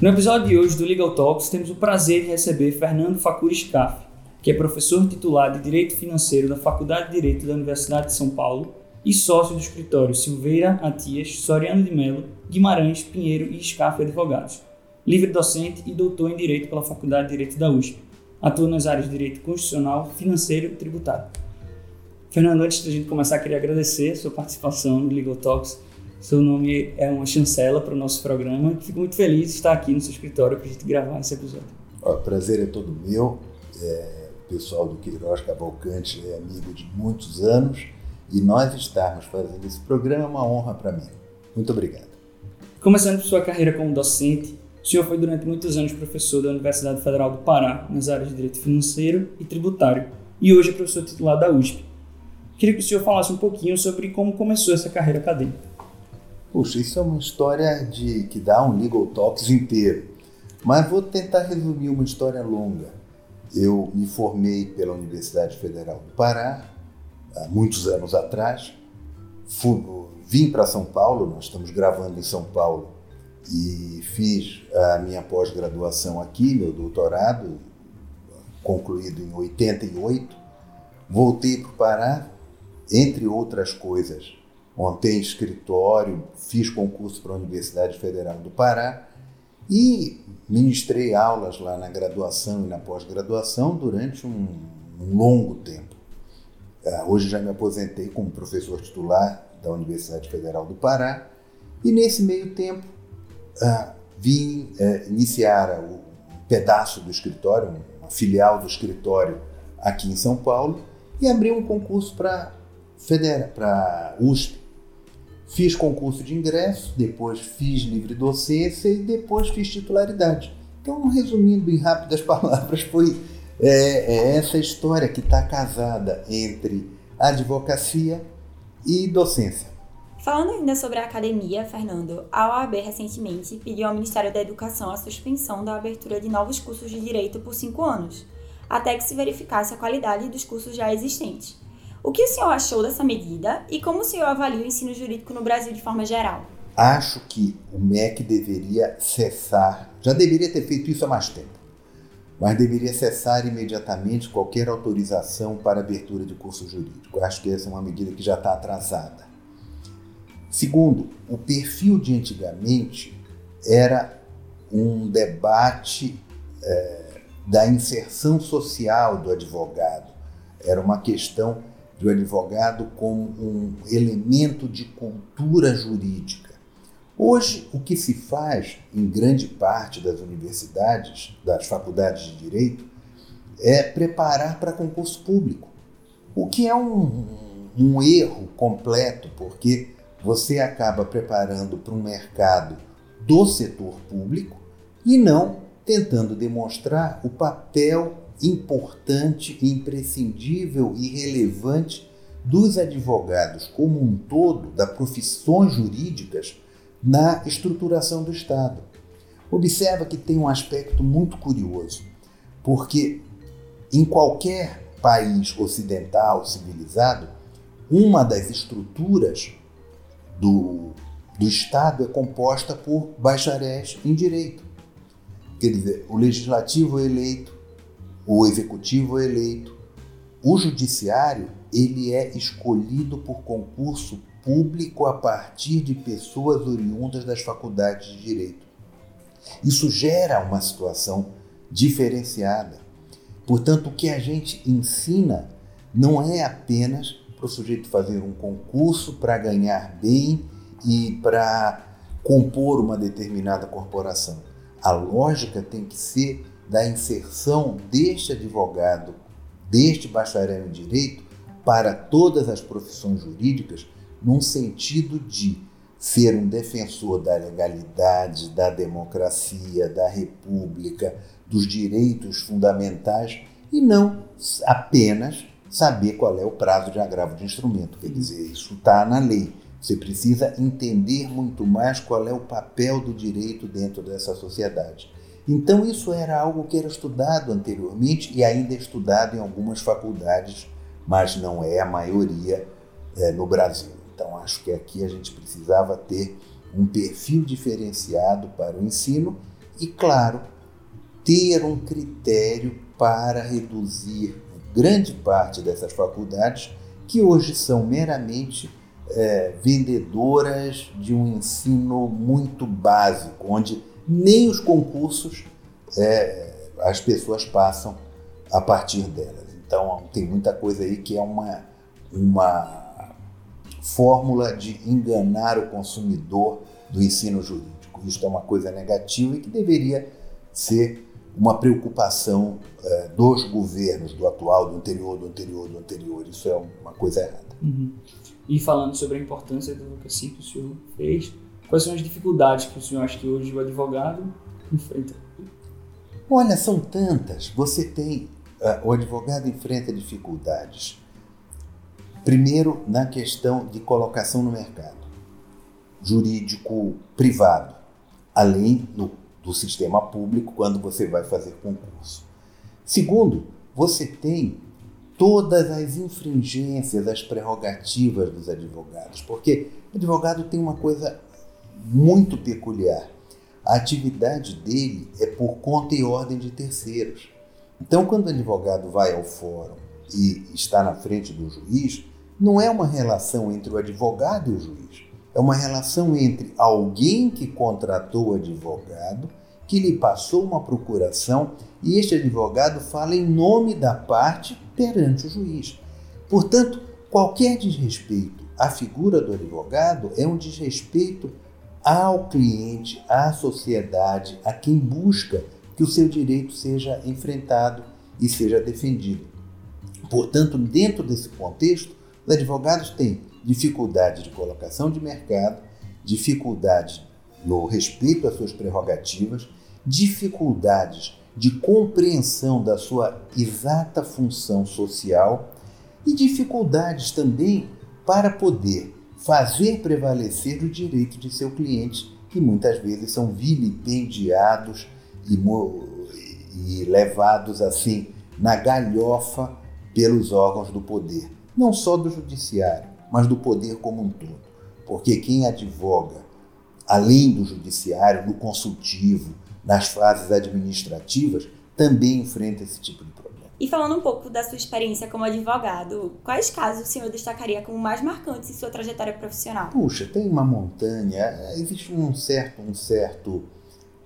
No episódio de hoje do Legal Talks, temos o prazer de receber Fernando Facuri Scaff, que é professor titular de Direito Financeiro da Faculdade de Direito da Universidade de São Paulo e sócio do escritório Silveira, Atias, Soriano de Melo, Guimarães, Pinheiro e Scaff Advogados. Livre docente e doutor em Direito pela Faculdade de Direito da USP. Atua nas áreas de Direito Constitucional, Financeiro e Tributário. Fernando, antes da gente começar, queria agradecer a sua participação no Legal Talks seu nome é uma chancela para o nosso programa. Fico muito feliz de estar aqui no seu escritório para a gente gravar esse episódio. O prazer é todo meu. É, o pessoal do Queiroz Cavalcante é amigo de muitos anos e nós estarmos fazendo esse programa é uma honra para mim. Muito obrigado. Começando sua carreira como docente, o senhor foi durante muitos anos professor da Universidade Federal do Pará, nas áreas de Direito Financeiro e Tributário, e hoje é professor titular da USP. Queria que o senhor falasse um pouquinho sobre como começou essa carreira acadêmica. Puxa, isso é uma história de que dá um legal talks inteiro. Mas vou tentar resumir uma história longa. Eu me formei pela Universidade Federal do Pará há muitos anos atrás. Fui, vim para São Paulo, nós estamos gravando em São Paulo e fiz a minha pós-graduação aqui, meu doutorado, concluído em 88. Voltei para o Pará, entre outras coisas, montei escritório, fiz concurso para a Universidade Federal do Pará e ministrei aulas lá na graduação e na pós-graduação durante um, um, longo tempo. Uh, hoje já me aposentei como professor titular da Universidade Federal do Pará e nesse meio tempo uh, vim uh, iniciar o um pedaço do escritório, uma filial do escritório aqui em São Paulo e abri um concurso para para USP Fiz concurso de ingresso, depois fiz livre docência e depois fiz titularidade. Então, resumindo em rápidas palavras, foi é, é essa história que está casada entre advocacia e docência. Falando ainda sobre a academia, Fernando, a OAB recentemente pediu ao Ministério da Educação a suspensão da abertura de novos cursos de direito por cinco anos, até que se verificasse a qualidade dos cursos já existentes. O que o senhor achou dessa medida e como o senhor avalia o ensino jurídico no Brasil de forma geral? Acho que o MEC deveria cessar, já deveria ter feito isso há mais tempo, mas deveria cessar imediatamente qualquer autorização para abertura de curso jurídico. Acho que essa é uma medida que já está atrasada. Segundo, o perfil de antigamente era um debate é, da inserção social do advogado. Era uma questão do advogado como um elemento de cultura jurídica. Hoje, o que se faz em grande parte das universidades, das faculdades de direito, é preparar para concurso público, o que é um, um erro completo, porque você acaba preparando para um mercado do setor público e não tentando demonstrar o papel importante, imprescindível e relevante dos advogados como um todo, das profissões jurídicas, na estruturação do Estado. Observa que tem um aspecto muito curioso, porque em qualquer país ocidental civilizado, uma das estruturas do, do Estado é composta por bacharéis em direito. Quer dizer, o legislativo é eleito, o executivo é eleito, o judiciário ele é escolhido por concurso público a partir de pessoas oriundas das faculdades de direito. Isso gera uma situação diferenciada. Portanto, o que a gente ensina não é apenas para o sujeito fazer um concurso para ganhar bem e para compor uma determinada corporação. A lógica tem que ser da inserção deste advogado, deste bacharel em direito, para todas as profissões jurídicas, num sentido de ser um defensor da legalidade, da democracia, da república, dos direitos fundamentais e não apenas saber qual é o prazo de agravo de instrumento. Quer dizer, isso está na lei. Você precisa entender muito mais qual é o papel do direito dentro dessa sociedade. Então, isso era algo que era estudado anteriormente e ainda é estudado em algumas faculdades, mas não é a maioria é, no Brasil. Então, acho que aqui a gente precisava ter um perfil diferenciado para o ensino e, claro, ter um critério para reduzir grande parte dessas faculdades que hoje são meramente é, vendedoras de um ensino muito básico, onde nem os concursos é, as pessoas passam a partir delas. Então tem muita coisa aí que é uma, uma fórmula de enganar o consumidor do ensino jurídico. Isso é uma coisa negativa e que deveria ser uma preocupação é, dos governos, do atual, do anterior, do anterior, do anterior. Isso é uma coisa errada. Uhum. E falando sobre a importância da advocacia que o senhor fez, quais são as dificuldades que o senhor acha que hoje o advogado enfrenta? Olha, são tantas. Você tem. Uh, o advogado enfrenta dificuldades. Primeiro, na questão de colocação no mercado jurídico privado, além do, do sistema público, quando você vai fazer concurso. Segundo, você tem todas as infringências das prerrogativas dos advogados, porque o advogado tem uma coisa muito peculiar. A atividade dele é por conta e ordem de terceiros. Então, quando o advogado vai ao fórum e está na frente do juiz, não é uma relação entre o advogado e o juiz. É uma relação entre alguém que contratou o advogado, que lhe passou uma procuração e este advogado fala em nome da parte perante o juiz. Portanto, qualquer desrespeito à figura do advogado é um desrespeito ao cliente, à sociedade, a quem busca que o seu direito seja enfrentado e seja defendido. Portanto, dentro desse contexto, os advogados têm dificuldade de colocação de mercado, dificuldade no respeito às suas prerrogativas, dificuldades de compreensão da sua exata função social e dificuldades também para poder fazer prevalecer o direito de seu cliente, que muitas vezes são vilipendiados e, e levados assim na galhofa pelos órgãos do poder, não só do judiciário, mas do poder como um todo. Porque quem advoga, além do judiciário, no consultivo, nas fases administrativas, também enfrenta esse tipo de problema. E falando um pouco da sua experiência como advogado, quais casos o senhor destacaria como mais marcantes em sua trajetória profissional? Puxa, tem uma montanha, existe um certo, um certo,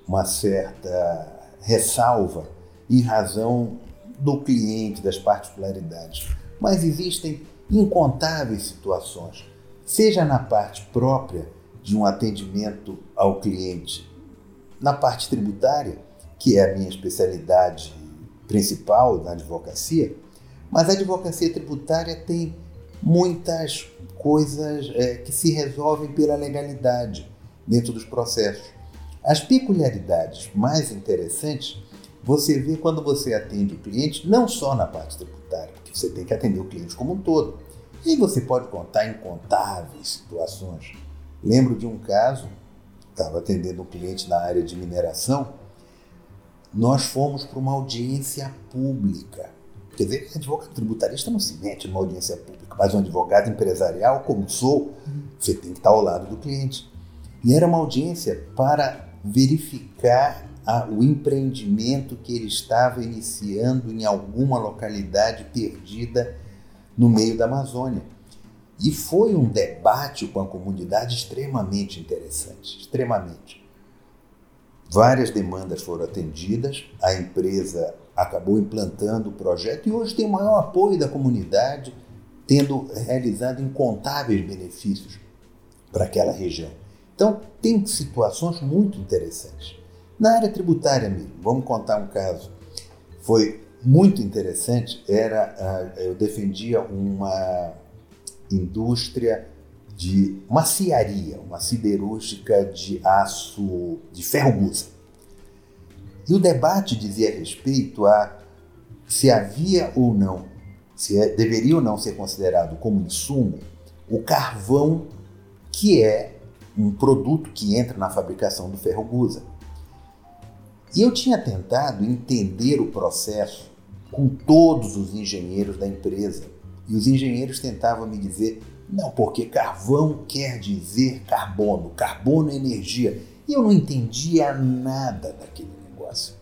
uma certa ressalva em razão do cliente, das particularidades. Mas existem incontáveis situações, seja na parte própria de um atendimento ao cliente na parte tributária, que é a minha especialidade principal na advocacia, mas a advocacia tributária tem muitas coisas é, que se resolvem pela legalidade dentro dos processos. As peculiaridades mais interessantes você vê quando você atende o cliente, não só na parte tributária, porque você tem que atender o cliente como um todo. E você pode contar incontáveis situações. Lembro de um caso estava atendendo um cliente na área de mineração, nós fomos para uma audiência pública. Quer dizer, advogado tributarista não se mete numa audiência pública, mas um advogado empresarial, como sou, você tem que estar ao lado do cliente. E era uma audiência para verificar a, o empreendimento que ele estava iniciando em alguma localidade perdida no meio da Amazônia. E foi um debate com a comunidade extremamente interessante, extremamente. Várias demandas foram atendidas, a empresa acabou implantando o projeto e hoje tem o maior apoio da comunidade, tendo realizado incontáveis benefícios para aquela região. Então, tem situações muito interessantes. Na área tributária mesmo, vamos contar um caso. Foi muito interessante, era ah, eu defendia uma indústria de maciaria, uma siderúrgica de aço de ferro gusa. E o debate dizia respeito a se havia ou não, se é, deveria ou não ser considerado como insumo o carvão, que é um produto que entra na fabricação do ferro gusa. E eu tinha tentado entender o processo com todos os engenheiros da empresa e os engenheiros tentavam me dizer: não, porque carvão quer dizer carbono, carbono é energia. E eu não entendia nada daquele negócio.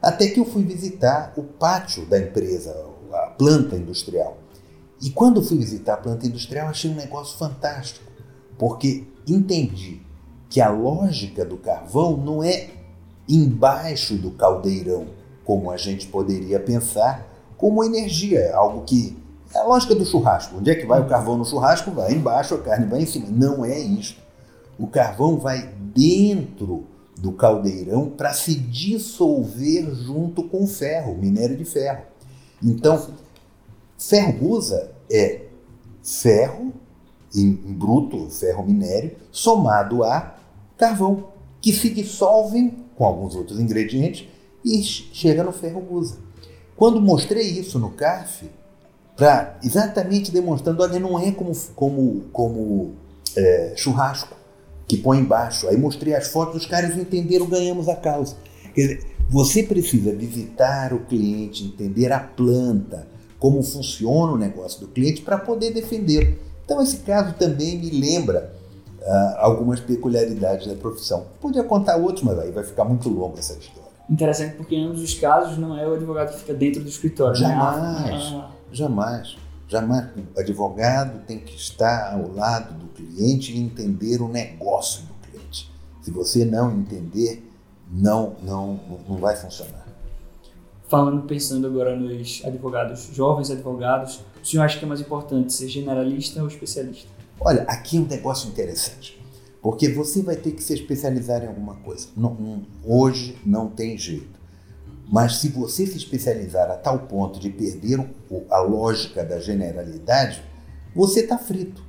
Até que eu fui visitar o pátio da empresa, a planta industrial. E quando fui visitar a planta industrial, achei um negócio fantástico, porque entendi que a lógica do carvão não é embaixo do caldeirão, como a gente poderia pensar, como energia, algo que é a lógica do churrasco. Onde é que vai o carvão no churrasco? Vai embaixo, a carne vai em cima. Não é isto. O carvão vai dentro do caldeirão para se dissolver junto com o ferro, minério de ferro. Então, ferro gusa é ferro em, bruto, ferro minério, somado a carvão, que se dissolvem com alguns outros ingredientes e chega no ferro. Quando mostrei isso no CAF, para exatamente demonstrando, olha, não é como, como, como é, churrasco que põe embaixo. Aí mostrei as fotos, os caras entenderam, ganhamos a causa. Quer dizer, você precisa visitar o cliente, entender a planta, como funciona o negócio do cliente para poder defendê-lo. Então, esse caso também me lembra uh, algumas peculiaridades da profissão. Podia contar outros, mas aí vai ficar muito longo essa história. Interessante, porque em ambos os casos não é o advogado que fica dentro do escritório. Jamais, né? ah. Jamais. Jamais. O advogado tem que estar ao lado do cliente e entender o negócio do cliente. Se você não entender, não, não, não vai funcionar. Falando, pensando agora nos advogados, jovens advogados, o senhor acha que é mais importante ser generalista ou especialista? Olha, aqui é um negócio interessante, porque você vai ter que se especializar em alguma coisa. Não, não, hoje não tem jeito. Mas se você se especializar a tal ponto de perder a lógica da generalidade, você está frito.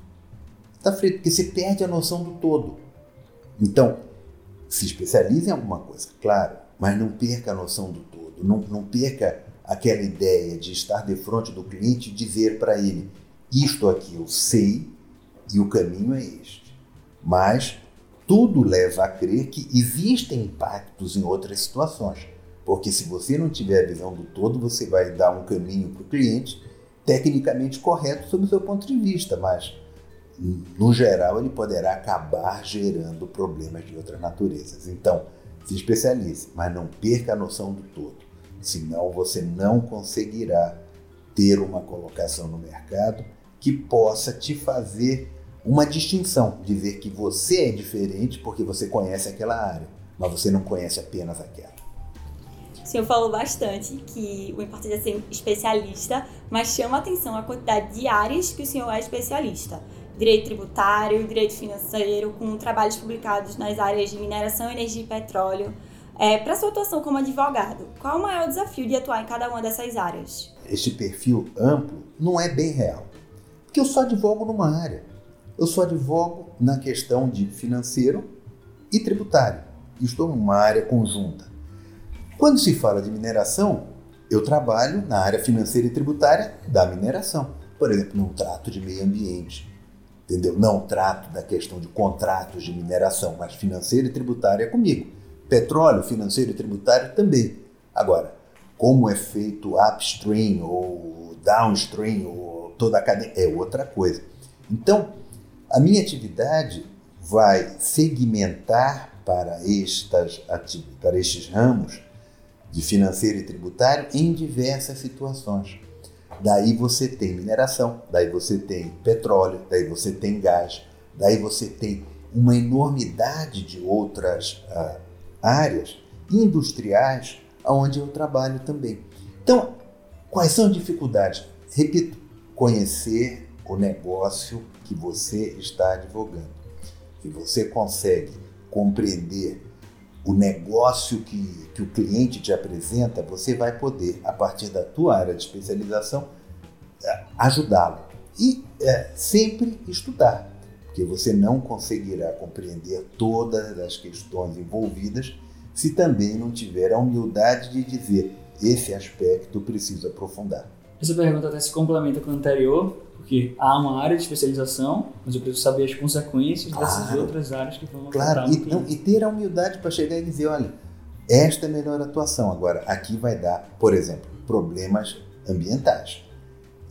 Está frito, porque você perde a noção do todo. Então, se especialize em alguma coisa, claro, mas não perca a noção do todo. Não, não perca aquela ideia de estar de frente do cliente e dizer para ele: isto aqui eu sei, e o caminho é este. Mas tudo leva a crer que existem impactos em outras situações. Porque se você não tiver a visão do todo, você vai dar um caminho para o cliente tecnicamente correto sob o seu ponto de vista, mas no geral ele poderá acabar gerando problemas de outras naturezas. Então, se especialize, mas não perca a noção do todo, senão você não conseguirá ter uma colocação no mercado que possa te fazer uma distinção, dizer que você é diferente porque você conhece aquela área, mas você não conhece apenas aquela. Senhor falou bastante que o importante é ser especialista, mas chama atenção a quantidade de áreas que o senhor é especialista. Direito tributário, direito financeiro, com trabalhos publicados nas áreas de mineração, energia e petróleo. É, Para sua atuação como advogado, qual o maior desafio de atuar em cada uma dessas áreas? Este perfil amplo não é bem real, porque eu só advogo numa área. Eu só advogo na questão de financeiro e tributário. Estou numa área conjunta. Quando se fala de mineração, eu trabalho na área financeira e tributária da mineração. Por exemplo, não trato de meio ambiente, entendeu? Não trato da questão de contratos de mineração, mas financeiro e tributário é comigo. Petróleo, financeiro e tributário também. Agora, como é feito upstream ou downstream ou toda a cadeia é outra coisa. Então, a minha atividade vai segmentar para, estas, para estes ramos de financeiro e tributário em diversas situações. Daí você tem mineração, daí você tem petróleo, daí você tem gás, daí você tem uma enormidade de outras uh, áreas industriais onde eu trabalho também. Então, quais são as dificuldades? Repito, conhecer o negócio que você está advogando. Se você consegue compreender o negócio que, que o cliente te apresenta, você vai poder, a partir da tua área de especialização, é, ajudá-lo. E é, sempre estudar, porque você não conseguirá compreender todas as questões envolvidas se também não tiver a humildade de dizer esse aspecto preciso aprofundar. Essa pergunta até se complementa com a anterior, porque há uma área de especialização, mas eu preciso saber as consequências claro, dessas outras áreas que vão Claro, e, não, e ter a humildade para chegar e dizer, olha, esta é a melhor atuação. Agora, aqui vai dar, por exemplo, problemas ambientais.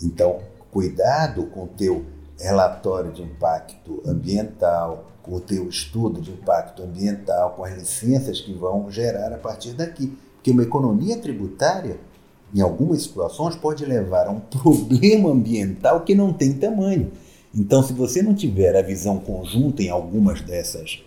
Então, cuidado com o teu relatório de impacto ambiental, com o teu estudo de impacto ambiental, com as licenças que vão gerar a partir daqui. Porque uma economia tributária, em algumas situações, pode levar a um problema ambiental que não tem tamanho. Então, se você não tiver a visão conjunta em algumas dessas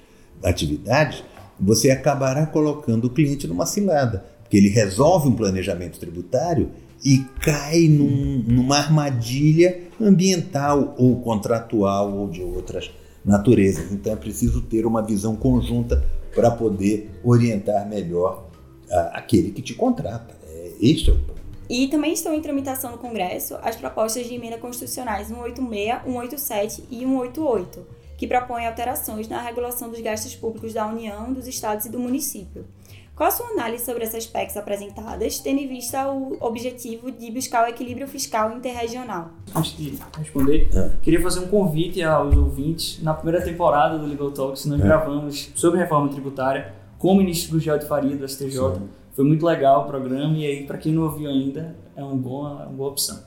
atividades, você acabará colocando o cliente numa cilada, porque ele resolve um planejamento tributário e cai num, numa armadilha ambiental ou contratual ou de outras naturezas. Então é preciso ter uma visão conjunta para poder orientar melhor a, aquele que te contrata. É, este é o ponto. E também estão em tramitação no Congresso as propostas de emenda constitucionais 186, 187 e 188, que propõem alterações na regulação dos gastos públicos da União, dos estados e do município. Qual a sua análise sobre essas PECs apresentadas, tendo em vista o objetivo de buscar o equilíbrio fiscal interregional? Antes de responder, é. queria fazer um convite aos ouvintes. Na primeira temporada do Legal Talks, nós é. gravamos sobre reforma tributária com o ministro Gugel de Faria, do STJ. Sim. Foi muito legal o programa e aí, para quem não ouviu ainda, é uma boa, uma boa opção.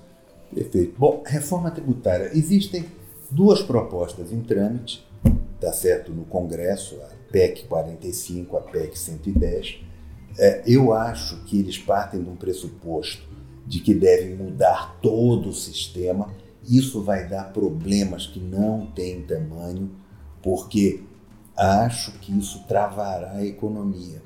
Perfeito. Bom, reforma tributária. Existem duas propostas em trâmite, tá certo, no Congresso, a PEC 45, a PEC 110, é, eu acho que eles partem de um pressuposto de que devem mudar todo o sistema. Isso vai dar problemas que não têm tamanho, porque acho que isso travará a economia.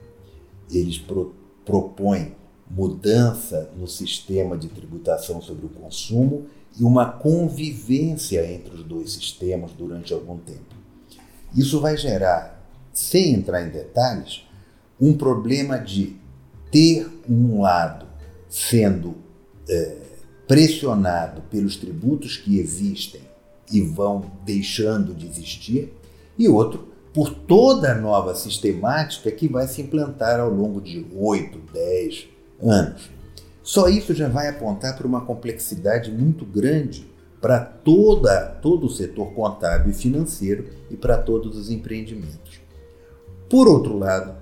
Eles pro, propõem mudança no sistema de tributação sobre o consumo e uma convivência entre os dois sistemas durante algum tempo. Isso vai gerar sem entrar em detalhes, um problema de ter um lado sendo é, pressionado pelos tributos que existem e vão deixando de existir, e outro por toda a nova sistemática que vai se implantar ao longo de 8, 10 anos. Só isso já vai apontar para uma complexidade muito grande para toda todo o setor contábil e financeiro e para todos os empreendimentos. Por outro lado,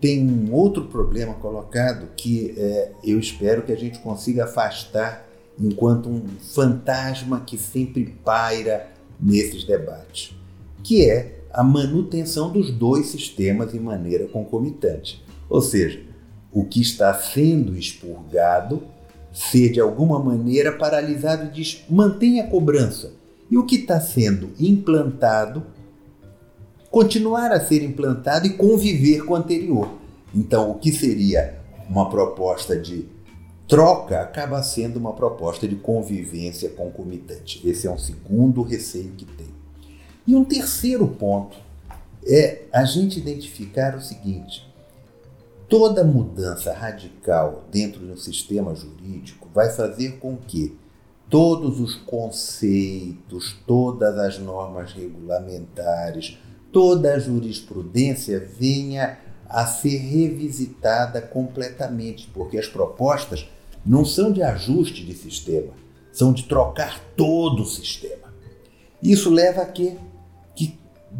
tem um outro problema colocado que é, eu espero que a gente consiga afastar enquanto um fantasma que sempre paira nesses debates, que é a manutenção dos dois sistemas de maneira concomitante. Ou seja, o que está sendo expurgado ser de alguma maneira paralisado e diz a cobrança. E o que está sendo implantado continuar a ser implantado e conviver com o anterior. Então, o que seria uma proposta de troca acaba sendo uma proposta de convivência concomitante. Esse é um segundo receio que tem. E um terceiro ponto é a gente identificar o seguinte: toda mudança radical dentro de um sistema jurídico vai fazer com que todos os conceitos, todas as normas regulamentares, toda a jurisprudência venha a ser revisitada completamente, porque as propostas não são de ajuste de sistema, são de trocar todo o sistema. Isso leva a quê?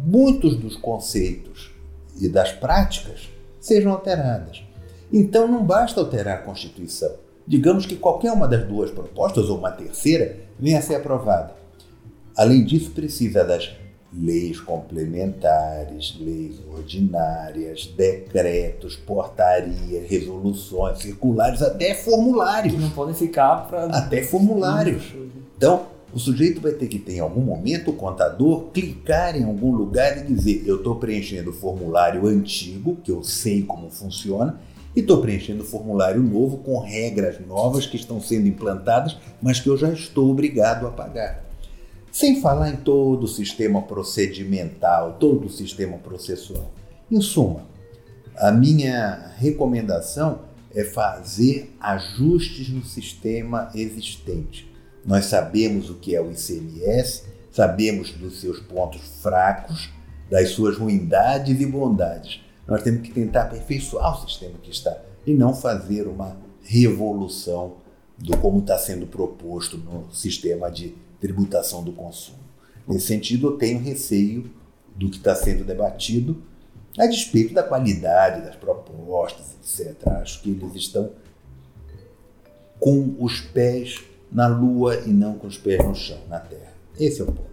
Muitos dos conceitos e das práticas sejam alteradas. Então não basta alterar a Constituição. Digamos que qualquer uma das duas propostas, ou uma terceira, venha a ser aprovada. Além disso, precisa das leis complementares, leis ordinárias, decretos, portarias, resoluções, circulares, até formulários. Que não podem ficar para. Até formulários. Então, o sujeito vai ter que ter em algum momento o contador clicar em algum lugar e dizer: Eu estou preenchendo o formulário antigo, que eu sei como funciona, e estou preenchendo o formulário novo com regras novas que estão sendo implantadas, mas que eu já estou obrigado a pagar. Sem falar em todo o sistema procedimental, todo o sistema processual. Em suma, a minha recomendação é fazer ajustes no sistema existente. Nós sabemos o que é o ICMS, sabemos dos seus pontos fracos, das suas ruindades e bondades. Nós temos que tentar aperfeiçoar o sistema que está e não fazer uma revolução do como está sendo proposto no sistema de tributação do consumo. Nesse sentido, eu tenho receio do que está sendo debatido, a despeito da qualidade das propostas, etc. Acho que eles estão com os pés na lua e não com os pés no chão, na terra. Esse é o ponto.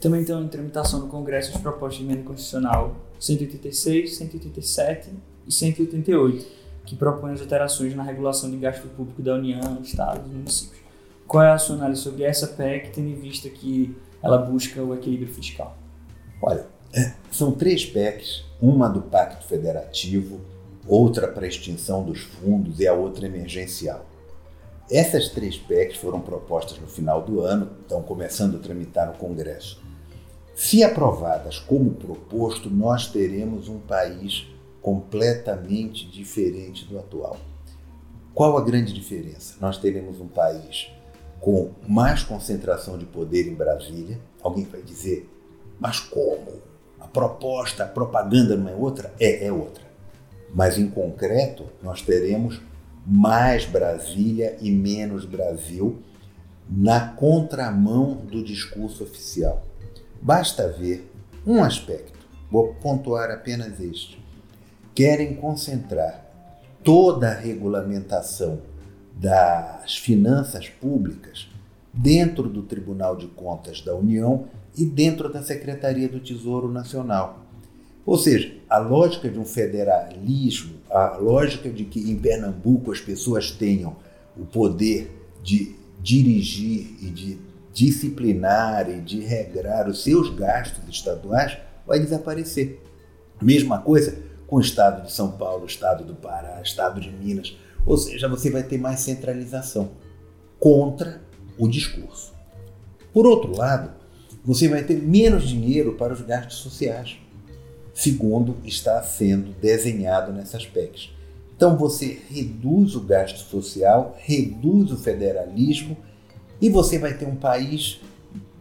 Também estão em tramitação no Congresso as propostas de emenda constitucional 186, 187 e 188, que propõem as alterações na regulação de gasto público da União, Estados e municípios. Qual é a sua análise sobre essa PEC, tendo em vista que ela busca o equilíbrio fiscal? Olha, é, são três PECs, uma do Pacto Federativo, outra para extinção dos fundos e a outra emergencial. Essas três PECs foram propostas no final do ano, estão começando a tramitar no Congresso. Se aprovadas como proposto, nós teremos um país completamente diferente do atual. Qual a grande diferença? Nós teremos um país com mais concentração de poder em Brasília. Alguém vai dizer, mas como? A proposta, a propaganda não é outra? É, é outra. Mas em concreto, nós teremos mais Brasília e menos Brasil na contramão do discurso oficial. Basta ver um aspecto, vou pontuar apenas este. Querem concentrar toda a regulamentação das finanças públicas dentro do Tribunal de Contas da União e dentro da Secretaria do Tesouro Nacional. Ou seja, a lógica de um federalismo, a lógica de que em Pernambuco as pessoas tenham o poder de dirigir e de disciplinar e de regrar os seus gastos estaduais, vai desaparecer. Mesma coisa com o estado de São Paulo, estado do Pará, estado de Minas. Ou seja, você vai ter mais centralização contra o discurso. Por outro lado, você vai ter menos dinheiro para os gastos sociais, segundo está sendo desenhado nessas PECs. Então você reduz o gasto social, reduz o federalismo e você vai ter um país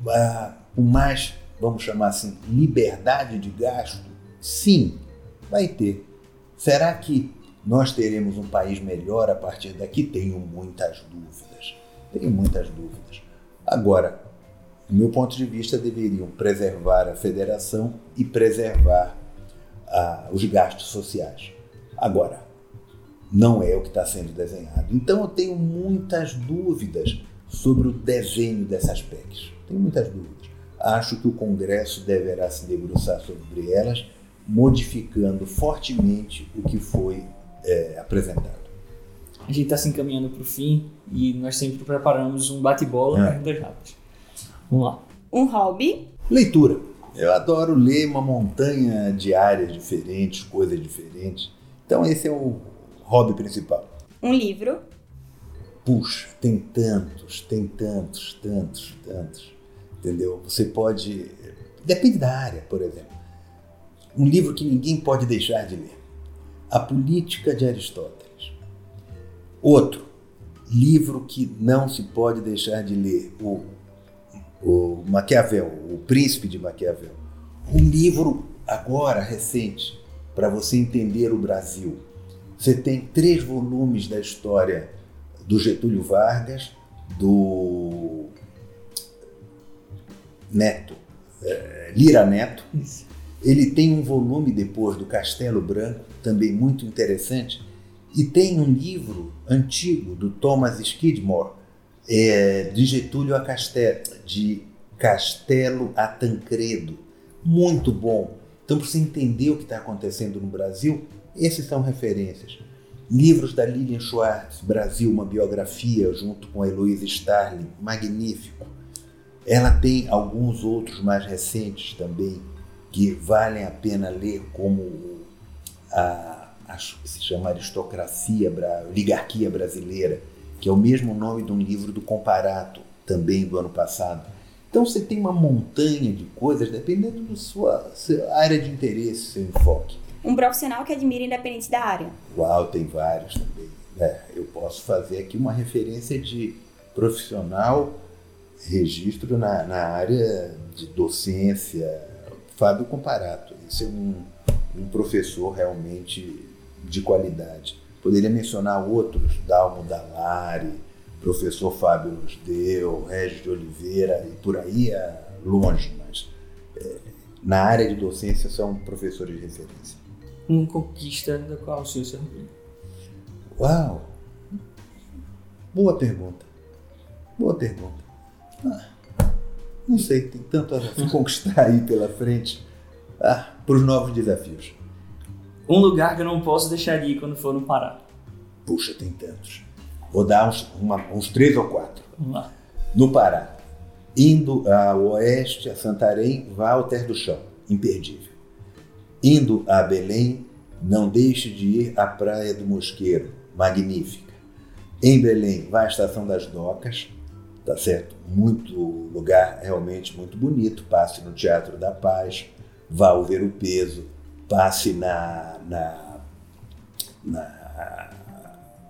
ah, com mais, vamos chamar assim, liberdade de gasto? Sim, vai ter. Será que nós teremos um país melhor a partir daqui? Tenho muitas dúvidas. Tenho muitas dúvidas. Agora, do meu ponto de vista, deveriam preservar a federação e preservar ah, os gastos sociais. Agora, não é o que está sendo desenhado. Então, eu tenho muitas dúvidas sobre o desenho dessas PECs. Tenho muitas dúvidas. Acho que o Congresso deverá se debruçar sobre elas, modificando fortemente o que foi é, apresentado. A gente está se encaminhando para o fim e nós sempre preparamos um bate-bola é. perguntas rápidas. Vamos lá. Um hobby? Leitura. Eu adoro ler uma montanha de áreas diferentes, coisas diferentes. Então esse é o hobby principal. Um livro? Puxa, tem tantos, tem tantos, tantos, tantos. Entendeu? Você pode. Depende da área, por exemplo. Um livro que ninguém pode deixar de ler. A Política de Aristóteles. Outro, livro que não se pode deixar de ler, o, o Maquiavel, o Príncipe de Maquiavel. Um livro agora recente para você entender o Brasil. Você tem três volumes da história do Getúlio Vargas, do Neto, é, Lira Neto. Ele tem um volume depois do Castelo Branco, também muito interessante, e tem um livro antigo do Thomas Skidmore, é, de Getúlio a Castelo, de Castelo a Tancredo. Muito bom. Então, para você entender o que está acontecendo no Brasil, esses são referências. Livros da Lilian Schwartz, Brasil, uma biografia, junto com a Heloísa Starling, magnífico. Ela tem alguns outros mais recentes também, que valem a pena ler, como a, se chama Aristocracia, Oligarquia Brasileira, que é o mesmo nome de um livro do Comparato, também do ano passado. Então você tem uma montanha de coisas dependendo da sua, sua área de interesse, seu enfoque. Um profissional que admira independente da área. Uau, tem vários também. É, eu posso fazer aqui uma referência de profissional registro na, na área de docência, Fábio Comparato. Esse é um, um professor realmente de qualidade. Poderia mencionar outros, Dalmo Dalari, professor Fábio Lusdeu, Regis de Oliveira, e por aí é longe, mas é, na área de docência são professores de referência. Uma conquista da qual o senhor se orgulha? Uau! Boa pergunta. Boa pergunta. Ah, Não sei, tem tanto a conquistar aí pela frente ah, para os novos desafios. Um lugar que eu não posso deixar de ir quando for no Pará. Puxa, tem tantos. Vou dar uns, uma, uns três ou quatro. Vamos lá. No Pará, indo ao oeste, a Santarém, vá ao Terra do Chão, imperdível. Indo a Belém, não deixe de ir à Praia do Mosqueiro, magnífica. Em Belém, vá à Estação das Docas, tá certo? Muito lugar realmente muito bonito. Passe no Teatro da Paz, vá ao Ver o Peso, passe na, na, na,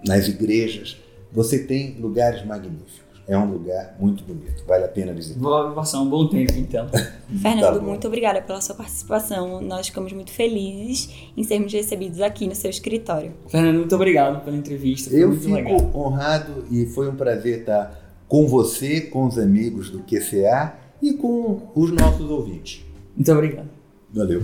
nas igrejas. Você tem lugares magníficos. É um lugar muito bonito, vale a pena visitar. Vou passar um bom tempo então. Fernando, Tá muito obrigada pela sua participação. Nós ficamos muito felizes em sermos recebidos aqui no seu escritório. Fernando, muito obrigado pela entrevista. Foi Eu muito fico legal. honrado e foi um prazer estar com você, com os amigos do QCA e com os nossos ouvintes. Muito obrigado. Valeu.